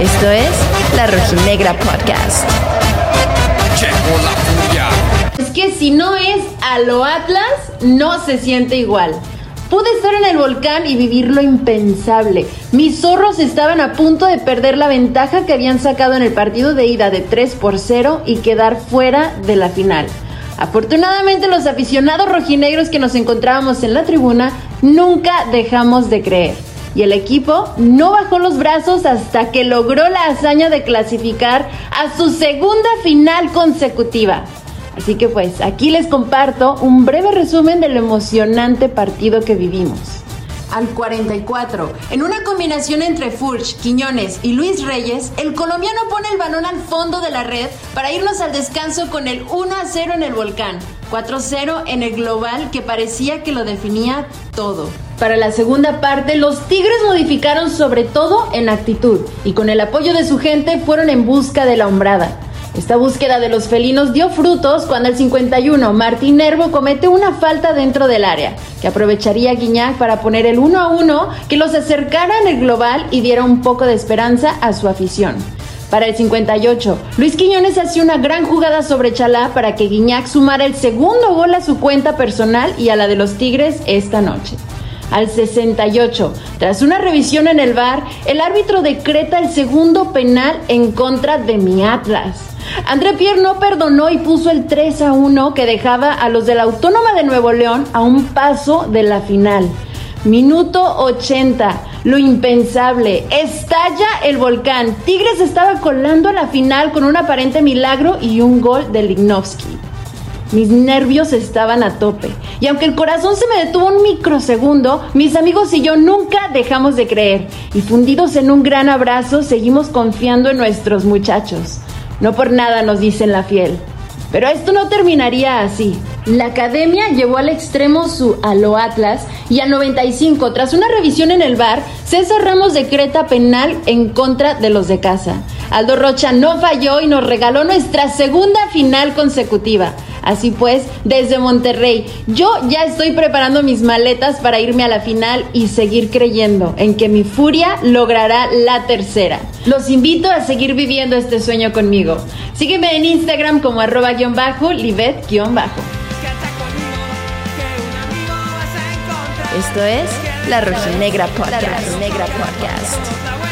Esto es La Rojinegra Podcast. Es que si no es a lo Atlas, no se siente igual. Pude estar en el volcán y vivir lo impensable. Mis zorros estaban a punto de perder la ventaja que habían sacado en el partido de ida de 3 por 0 y quedar fuera de la final. Afortunadamente los aficionados rojinegros que nos encontrábamos en la tribuna nunca dejamos de creer. Y el equipo no bajó los brazos hasta que logró la hazaña de clasificar a su segunda final consecutiva. Así que pues aquí les comparto un breve resumen del emocionante partido que vivimos. Al 44, en una combinación entre Furch, Quiñones y Luis Reyes, el colombiano pone el balón al fondo de la red para irnos al descanso con el 1 a 0 en el volcán, 4 0 en el global que parecía que lo definía todo. Para la segunda parte, los Tigres modificaron sobre todo en actitud y con el apoyo de su gente fueron en busca de la hombrada. Esta búsqueda de los felinos dio frutos cuando el 51 Martín Nervo comete una falta dentro del área, que aprovecharía Guiñac para poner el 1 a 1 que los acercara en el global y diera un poco de esperanza a su afición. Para el 58, Luis Quiñones hacía una gran jugada sobre Chalá para que Guiñac sumara el segundo gol a su cuenta personal y a la de los Tigres esta noche al 68. Tras una revisión en el VAR, el árbitro decreta el segundo penal en contra de mi Atlas. André Pierre no perdonó y puso el 3 a 1 que dejaba a los de la Autónoma de Nuevo León a un paso de la final. Minuto 80. Lo impensable. Estalla el volcán. Tigres estaba colando a la final con un aparente milagro y un gol de Lignovsky. Mis nervios estaban a tope. Y aunque el corazón se me detuvo un microsegundo, mis amigos y yo nunca dejamos de creer. Y fundidos en un gran abrazo, seguimos confiando en nuestros muchachos. No por nada nos dicen la fiel. Pero esto no terminaría así. La academia llevó al extremo su Alo Atlas y al 95, tras una revisión en el bar, César Ramos decreta penal en contra de los de casa. Aldo Rocha no falló y nos regaló nuestra segunda final consecutiva. Así pues, desde Monterrey, yo ya estoy preparando mis maletas para irme a la final y seguir creyendo en que mi furia logrará la tercera. Los invito a seguir viviendo este sueño conmigo. Sígueme en Instagram como arroba guion bajo, libet guion bajo. Esto es La Rojinegra Podcast. La Rojinegra Podcast.